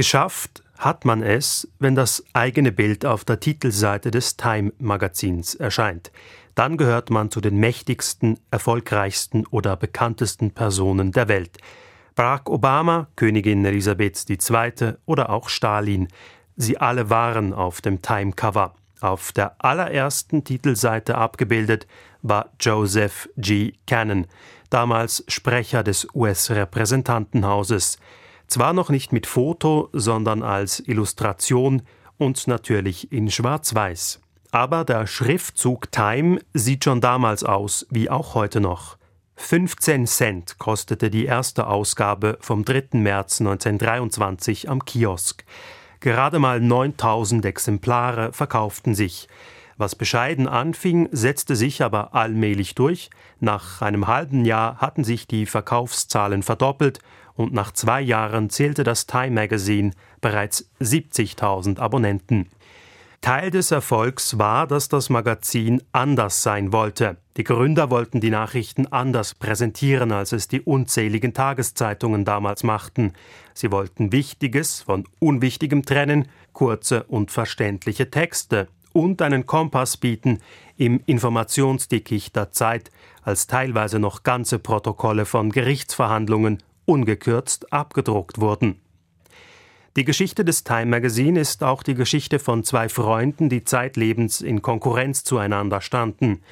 Geschafft hat man es, wenn das eigene Bild auf der Titelseite des Time Magazins erscheint. Dann gehört man zu den mächtigsten, erfolgreichsten oder bekanntesten Personen der Welt. Barack Obama, Königin Elisabeth II. oder auch Stalin. Sie alle waren auf dem Time-Cover. Auf der allerersten Titelseite abgebildet war Joseph G. Cannon, damals Sprecher des US-Repräsentantenhauses. Zwar noch nicht mit Foto, sondern als Illustration und natürlich in Schwarz-Weiß. Aber der Schriftzug Time sieht schon damals aus, wie auch heute noch. 15 Cent kostete die erste Ausgabe vom 3. März 1923 am Kiosk. Gerade mal 9000 Exemplare verkauften sich. Was bescheiden anfing, setzte sich aber allmählich durch. Nach einem halben Jahr hatten sich die Verkaufszahlen verdoppelt und nach zwei Jahren zählte das Time Magazine bereits 70.000 Abonnenten. Teil des Erfolgs war, dass das Magazin anders sein wollte. Die Gründer wollten die Nachrichten anders präsentieren, als es die unzähligen Tageszeitungen damals machten. Sie wollten Wichtiges von Unwichtigem trennen, kurze und verständliche Texte und einen Kompass bieten im Informationsdickicht der Zeit, als teilweise noch ganze Protokolle von Gerichtsverhandlungen ungekürzt abgedruckt wurden. Die Geschichte des Time Magazine ist auch die Geschichte von zwei Freunden, die zeitlebens in Konkurrenz zueinander standen.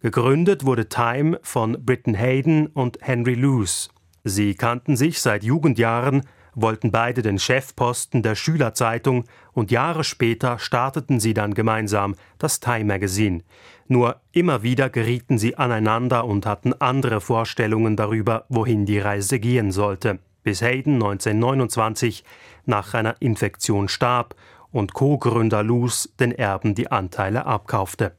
Gegründet wurde Time von Britton Hayden und Henry Luce. Sie kannten sich seit Jugendjahren, wollten beide den Chefposten der Schülerzeitung und Jahre später starteten sie dann gemeinsam das Time Magazine. Nur immer wieder gerieten sie aneinander und hatten andere Vorstellungen darüber, wohin die Reise gehen sollte bis Hayden 1929 nach einer Infektion starb und Co-Gründer Luce den Erben die Anteile abkaufte.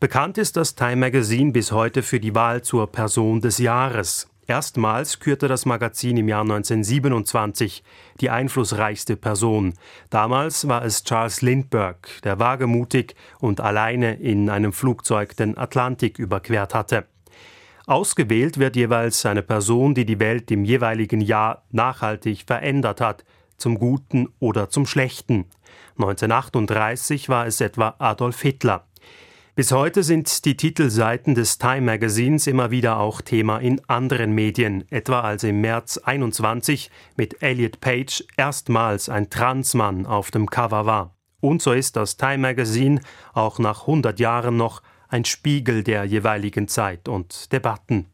Bekannt ist das Time Magazine bis heute für die Wahl zur Person des Jahres. Erstmals kürte das Magazin im Jahr 1927 die einflussreichste Person. Damals war es Charles Lindbergh, der wagemutig und alleine in einem Flugzeug den Atlantik überquert hatte. Ausgewählt wird jeweils eine Person, die die Welt im jeweiligen Jahr nachhaltig verändert hat, zum Guten oder zum Schlechten. 1938 war es etwa Adolf Hitler. Bis heute sind die Titelseiten des Time Magazins immer wieder auch Thema in anderen Medien, etwa als im März 21 mit Elliot Page erstmals ein Transmann auf dem Cover war. Und so ist das Time Magazine auch nach 100 Jahren noch ein Spiegel der jeweiligen Zeit und Debatten.